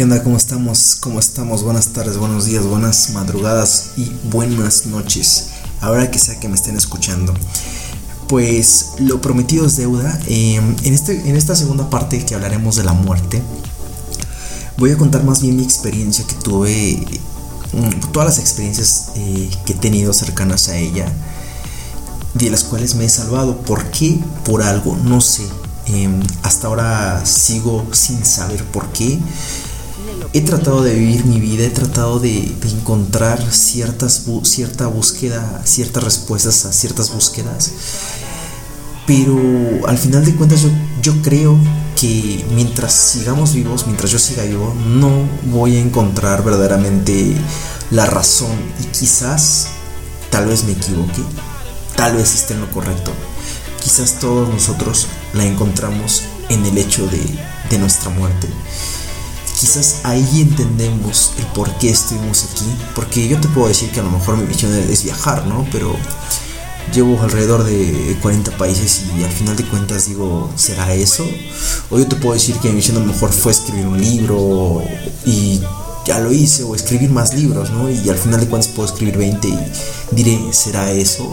¿Qué onda? ¿Cómo estamos? ¿Cómo estamos? Buenas tardes, buenos días, buenas madrugadas y buenas noches. Ahora que sea que me estén escuchando. Pues lo prometido es deuda. Em, en, este, en esta segunda parte que hablaremos de la muerte, voy a contar más bien mi experiencia que tuve, mm, todas las experiencias eh, que he tenido cercanas a ella, de las cuales me he salvado. ¿Por qué? Por algo, no sé. Em, hasta ahora sigo sin saber por qué he tratado de vivir mi vida, he tratado de, encontrar ciertas, cierta búsqueda, ciertas respuestas a ciertas búsquedas. Pero al final de cuentas yo, yo creo que mientras sigamos vivos, mientras yo siga vivo, no voy a encontrar verdaderamente la razón. Y quizás, tal vez me equivoque, tal vez esté en lo correcto. Quizás todos nosotros la encontramos en el hecho de, de nuestra muerte quizás ahí entendemos el por qué estuvimos aquí. Porque yo te puedo decir que a lo mejor mi misión es viajar, ¿no? Pero llevo alrededor de 40 países y al final de cuentas digo, ¿será eso? O yo te puedo decir que mi misión a lo mejor fue escribir un libro y ya lo hice, o escribir más libros, ¿no? Y al final de cuentas puedo escribir 20 y diré, ¿será eso?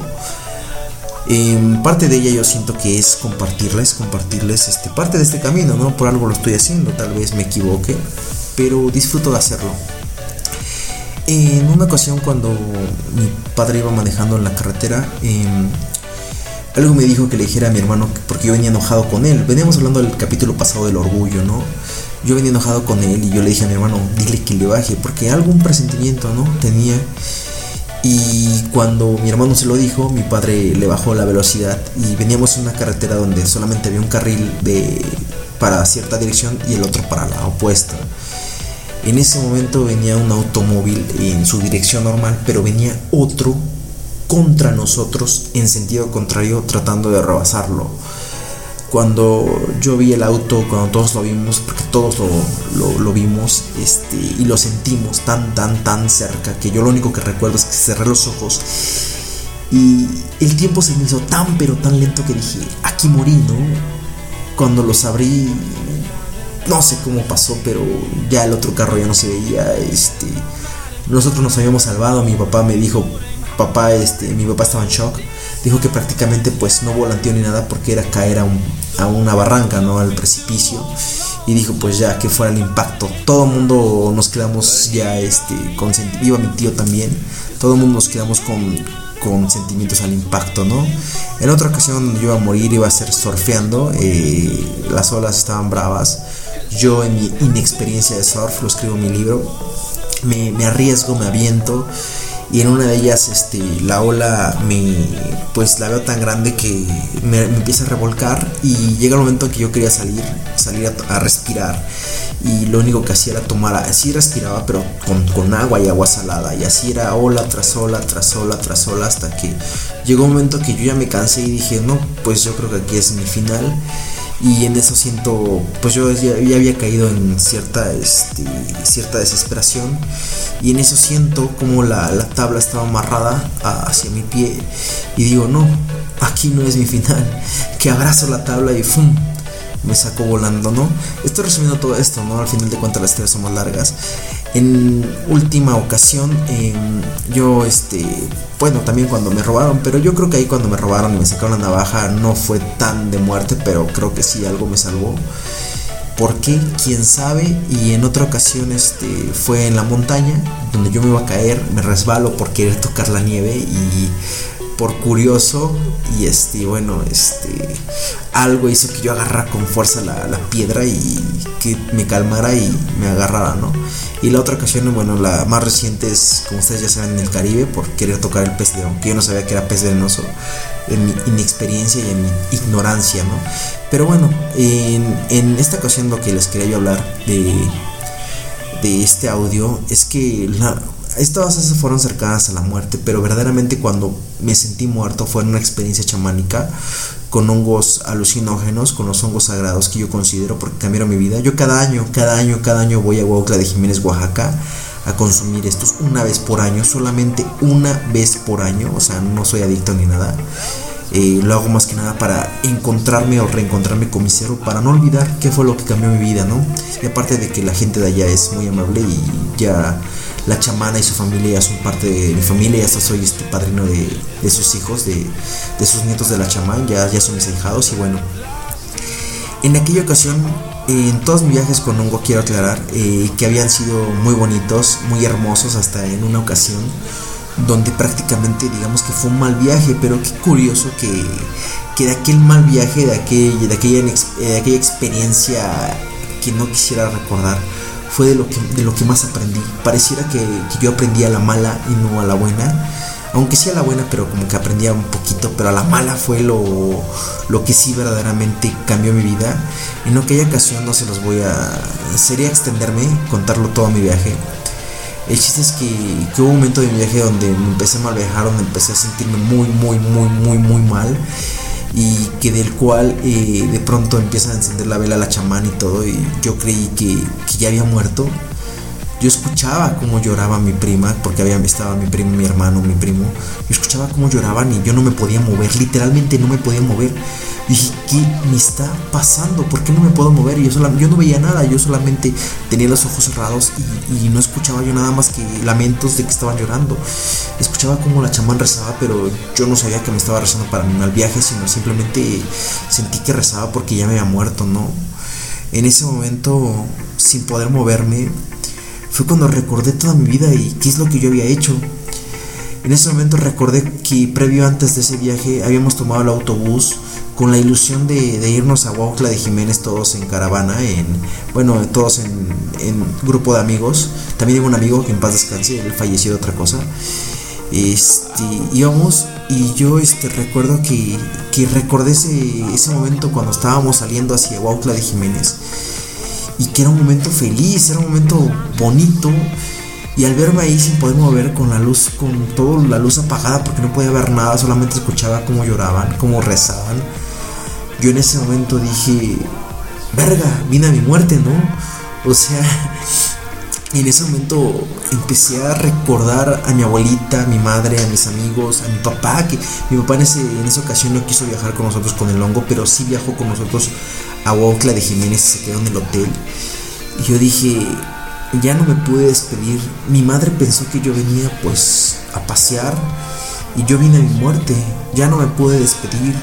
Eh, parte de ella yo siento que es compartirles, compartirles este, parte de este camino, ¿no? Por algo lo estoy haciendo, tal vez me equivoque, pero disfruto de hacerlo. En una ocasión cuando mi padre iba manejando en la carretera, em, algo me dijo que le dijera a mi hermano, porque yo venía enojado con él. Veníamos hablando del capítulo pasado del orgullo, ¿no? Yo venía enojado con él y yo le dije a mi hermano, dile que le baje, porque algún presentimiento, ¿no? Tenía y cuando mi hermano se lo dijo, mi padre le bajó la velocidad y veníamos en una carretera donde solamente había un carril de, para cierta dirección y el otro para la opuesta. En ese momento venía un automóvil en su dirección normal, pero venía otro contra nosotros en sentido contrario tratando de rebasarlo cuando yo vi el auto, cuando todos lo vimos, porque todos lo, vimos este, y lo sentimos tan, tan, tan cerca, que yo lo único que recuerdo es que cerré los ojos y el tiempo se me hizo tan, pero tan lento que dije, aquí morí, ¿no? Cuando los abrí, no sé cómo pasó, pero ya el otro carro ya no se veía, este, nosotros nos habíamos salvado, mi papá me dijo, papá, este, mi papá estaba en shock dijo que prácticamente pues no volanteó ni nada porque era caer a, una barranca, ¿no? Al precipicio. Y dijo pues ya que fuera el impacto. Todo el mundo nos quedamos ya, este, con iba mi tío también. Todo el mundo nos quedamos con, con sentimientos al impacto, ¿no? En otra ocasión donde yo iba a morir iba a ser surfeando, eh, las olas estaban bravas. Yo en mi inexperiencia de surf, lo escribo en mi libro, me, me arriesgo, me aviento y en una de ellas este, la ola me pues la veo tan grande que me, empieza a revolcar y llega el momento que yo quería salir salir a, respirar y lo único que hacía era tomar así respiraba pero con, con, agua y agua salada y así era ola tras ola tras ola tras ola hasta que llegó un momento que yo ya me cansé y dije no pues yo creo que aquí es mi final y en eso siento, pues yo ya, había caído en cierta, este, cierta desesperación y en eso siento como la, la tabla estaba amarrada hacia mi pie y digo, no, aquí no es mi final, que abrazo la tabla y ¡fum! Me saco volando, ¿no? Estoy resumiendo todo esto, ¿no? Al final de cuentas las historias son más largas. En última ocasión, em, yo, este, bueno, también cuando me robaron, pero yo creo que ahí cuando me robaron y me sacaron la navaja no fue tan de muerte, pero creo que sí algo me salvó. ¿Por qué? ¿Quién sabe? Y en otra ocasión este, fue en la montaña, donde yo me iba a caer, me resbalo por querer tocar la nieve y por curioso y este bueno este algo hizo que yo agarrara con fuerza la, la, piedra y que me calmara y me agarrara no y la otra ocasión bueno la más reciente es como ustedes ya saben en el Caribe por querer tocar el pez león que yo no sabía que era pez venenoso en mi inexperiencia y en mi ignorancia no pero bueno en, en esta ocasión lo que les quería yo hablar de de este audio es que la, estas fueron cercanas a la muerte, pero verdaderamente cuando me sentí muerto fue en una experiencia chamánica con hongos alucinógenos, con los hongos sagrados que yo considero porque cambiaron mi vida. Yo cada año, cada año, cada año voy a Huautla de Jiménez, Oaxaca a consumir estos una vez por año, solamente una vez por año, o sea, no soy adicto ni nada. Eh, lo hago más que nada para encontrarme o reencontrarme con mi cero, para no olvidar qué fue lo que cambió mi vida, ¿no? Y aparte de que la gente de allá es muy amable y ya la chamana y su familia ya son parte de mi familia, ya soy este padrino de, de sus hijos, de, de, sus nietos de la chamán, ya, ya son mis hijados y bueno. En aquella ocasión, en todos mis viajes con Hongo quiero aclarar eh, que habían sido muy bonitos, muy hermosos, hasta en una ocasión donde prácticamente digamos que fue un mal viaje, pero qué curioso que, que de aquel mal viaje, de, aquel, de, aquella, de aquella experiencia que no quisiera recordar, fue de lo que, de lo que más aprendí. Pareciera que, yo aprendía a la mala y no a la buena. Aunque sí a la buena, pero como que aprendía un poquito, pero a la mala fue lo, lo que sí verdaderamente cambió mi vida. En aquella ocasión no se los voy a... Sería extenderme, contarlo todo mi viaje. El chiste es que, hubo un momento de mi viaje donde me empecé a mal viajar, donde empecé a sentirme muy, muy, muy, muy, muy mal y que del cual eh, de pronto empieza a encender la vela la chamán y todo y yo creí que, que, ya había muerto. Yo escuchaba cómo lloraba mi prima, porque había, estaba mi primo, mi hermano, mi primo. Yo escuchaba cómo lloraban y yo no me podía mover, literalmente no me podía mover. Dije, ¿qué me está pasando? ¿Por qué no me puedo mover? Y yo, yo no veía nada, yo solamente tenía los ojos cerrados y, y, no escuchaba yo nada más que lamentos de que estaban llorando. Escuchaba como la chamán rezaba, pero yo no sabía que me estaba rezando para mi mal viaje, sino simplemente sentí que rezaba porque ya me había muerto, ¿no? En ese momento, sin poder moverme, fue cuando recordé toda mi vida y qué es lo que yo había hecho. En ese momento recordé que previo antes de ese viaje habíamos tomado el autobús con la ilusión de, de irnos a Huautla de Jiménez todos en caravana, en bueno, todos en, en, grupo de amigos. También tengo un amigo que en paz descanse, él falleció de otra cosa. Este, íbamos y yo este, recuerdo que, que recordé ese, ese momento cuando estábamos saliendo hacia Huautla de Jiménez y que era un momento feliz, era un momento bonito. Y al verme ahí sin poder mover, con la luz, con toda la luz apagada, porque no podía ver nada, solamente escuchaba cómo lloraban, cómo rezaban. Yo en ese momento dije, verga, vine a mi muerte, ¿no? O sea, en ese momento empecé a recordar a mi abuelita, a mi madre, a mis amigos, a mi papá, que mi papá en, ese, en esa ocasión no quiso viajar con nosotros con el hongo, pero sí viajó con nosotros a Huautla de Jiménez y se quedó en el hotel. Y yo dije, ya no me pude despedir. Mi madre pensó que yo venía pues a pasear y yo vine a mi muerte. Ya no me pude despedir.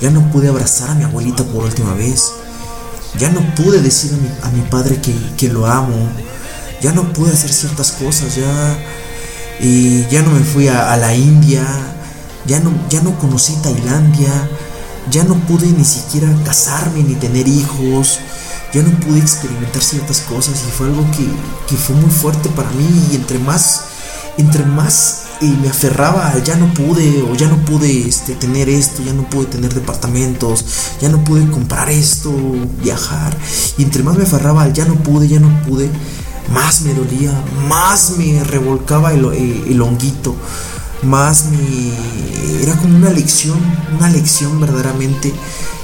Ya no pude abrazar a mi abuelita por última vez. Ya no pude decir a mi, a mi padre que, que, lo amo. Ya no pude hacer ciertas cosas. Ya, y ya no me fui a, la India. Ya no, ya no conocí Tailandia. Ya no pude ni siquiera casarme ni tener hijos ya no pude experimentar ciertas cosas y fue algo que, que fue muy fuerte para mí y entre más, entre más eh, me aferraba a ya no pude o ya no pude este, tener esto, ya no pude tener departamentos, ya no pude comprar esto, viajar y entre más me aferraba al ya no pude, ya no pude, más me dolía, más me revolcaba el, el, honguito, más me... era como una lección, una lección verdaderamente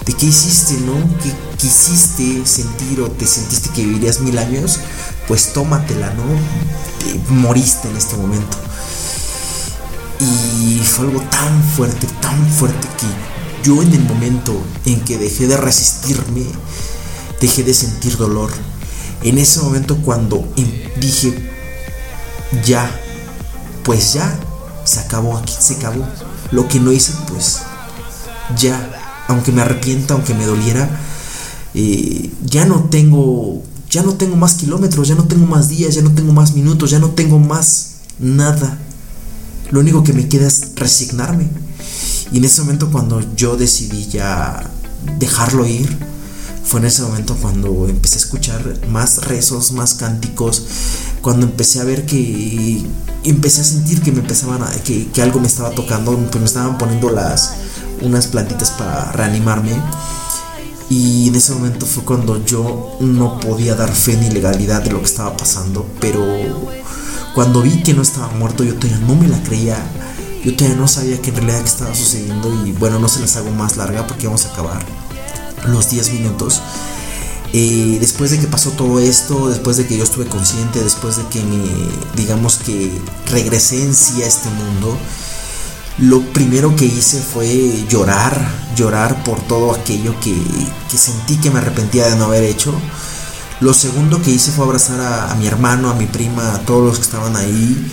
de qué hiciste, ¿no? ¿Qué quisiste sentir o te sentiste que vivirías mil años? Pues tómatela, ¿no? Te moriste en este momento. Y fue algo tan fuerte, tan fuerte que yo en el momento en que dejé de resistirme, dejé de sentir dolor. En ese momento cuando dije, ya, pues ya, se acabó aquí, se acabó. Lo que no hice, pues ya, aunque me arrepienta, aunque me doliera, eh, ya no tengo, ya no tengo más kilómetros, ya no tengo más días, ya no tengo más minutos, ya no tengo más nada. Lo único que me queda es resignarme. Y en ese momento cuando yo decidí ya dejarlo ir, fue en ese momento cuando empecé a escuchar más rezos, más cánticos, cuando empecé a ver que empecé a sentir que me empezaban que, que algo me estaba tocando, que me estaban poniendo las unas plantitas para reanimarme. Y en ese momento fue cuando yo no podía dar fe ni legalidad de lo que estaba pasando. Pero cuando vi que no estaba muerto, yo todavía no me la creía. Yo todavía no sabía que en realidad qué estaba sucediendo. Y bueno, no se las hago más larga porque vamos a acabar los 10 minutos. Eh, después de que pasó todo esto, después de que yo estuve consciente, después de que me, digamos que regresé en sí a este mundo, lo primero que hice fue llorar, llorar por todo aquello que, sentí que me arrepentía de no haber hecho. Lo segundo que hice fue abrazar a, mi hermano, a mi prima, a todos los que estaban ahí.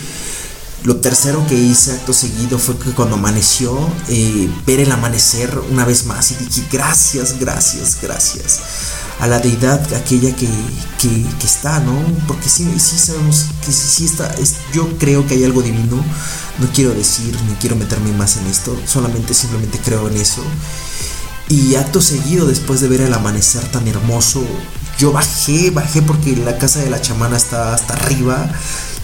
Lo tercero que hice acto seguido fue que cuando amaneció, eh, ver el amanecer una vez más y dije gracias, gracias, gracias a la deidad aquella que, está, ¿no? Porque sí, sí sabemos que sí, está, es, yo creo que hay algo divino, no quiero decir ni quiero meterme más en esto, solamente simplemente creo en eso. Y acto seguido, después de ver el amanecer tan hermoso, yo bajé, bajé porque la casa de la chamana está hasta arriba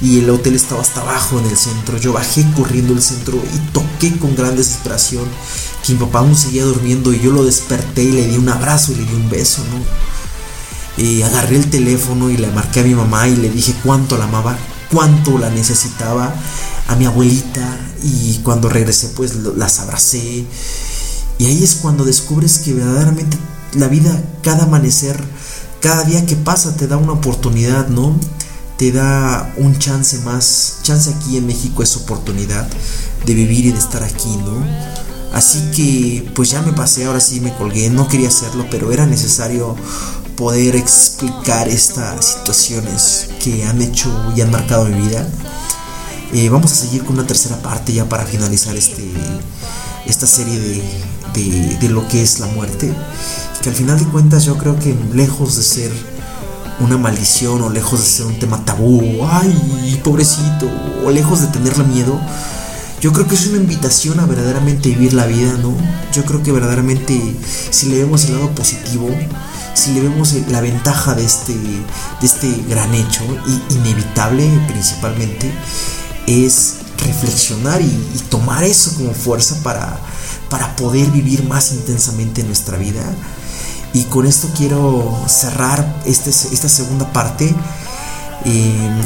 y el hotel estaba hasta abajo en el centro. Yo bajé corriendo el centro y toqué con gran desesperación que mi papá aún seguía durmiendo y yo lo desperté y le di un abrazo y le di un beso, ¿no? Y agarré el teléfono y le marqué a mi mamá y le dije cuánto la amaba, cuánto la necesitaba, a mi abuelita y cuando regresé pues las abracé y ahí es cuando descubres que verdaderamente la vida, cada amanecer, cada día que pasa te da una oportunidad, ¿no? Te da un chance más, chance aquí en México es oportunidad de vivir y de estar aquí, ¿no? Así que pues ya me pasé, ahora sí me colgué, no quería hacerlo, pero era necesario poder explicar estas situaciones que han hecho y han marcado mi vida. Eh, vamos a seguir con una tercera parte ya para finalizar este, esta serie de, de lo que es la muerte. Que al final de cuentas yo creo que lejos de ser una maldición o lejos de ser un tema tabú, ay, pobrecito, o lejos de tenerle miedo, yo creo que es una invitación a verdaderamente vivir la vida, ¿no? Yo creo que verdaderamente si le vemos el lado positivo, si le vemos la ventaja de este, de este gran hecho, y inevitable principalmente, es reflexionar y, tomar eso como fuerza para, para poder vivir más intensamente nuestra vida. Y con esto quiero cerrar este, esta segunda parte, eh,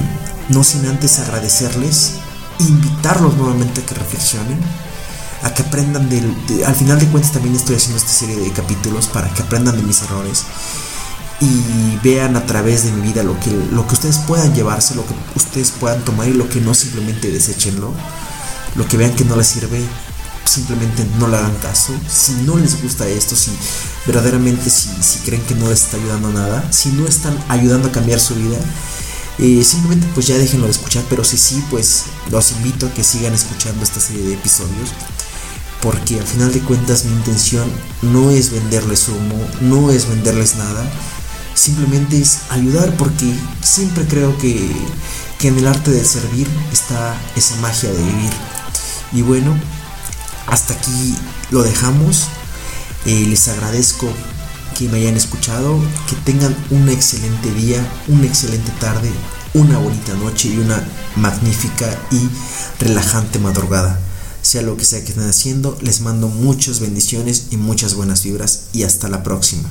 no sin antes agradecerles invitarlos nuevamente a que reflexionen, a que aprendan del... al final de cuentas también estoy haciendo esta serie de capítulos para que aprendan de mis errores y vean a través de mi vida lo que, lo que ustedes puedan llevarse, lo que ustedes puedan tomar y lo que no simplemente deséchenlo, lo que vean que no les sirve, simplemente no le hagan caso. Si no les gusta esto, si verdaderamente si, si creen que no les está ayudando nada, si no están ayudando a cambiar su vida, eh, simplemente pues ya déjenlo de escuchar, pero si sí, pues los invito a que sigan escuchando esta serie de episodios. Porque al final de cuentas mi intención no es venderles humo, no es venderles nada. Simplemente es ayudar porque siempre creo que, que en el arte de servir está esa magia de vivir. Y bueno, hasta aquí lo dejamos. Eh, les agradezco que me hayan escuchado, que tengan un excelente día, una excelente tarde, una bonita noche y una magnífica y relajante madrugada. Sea lo que sea que estén haciendo, les mando muchas bendiciones y muchas buenas vibras y hasta la próxima.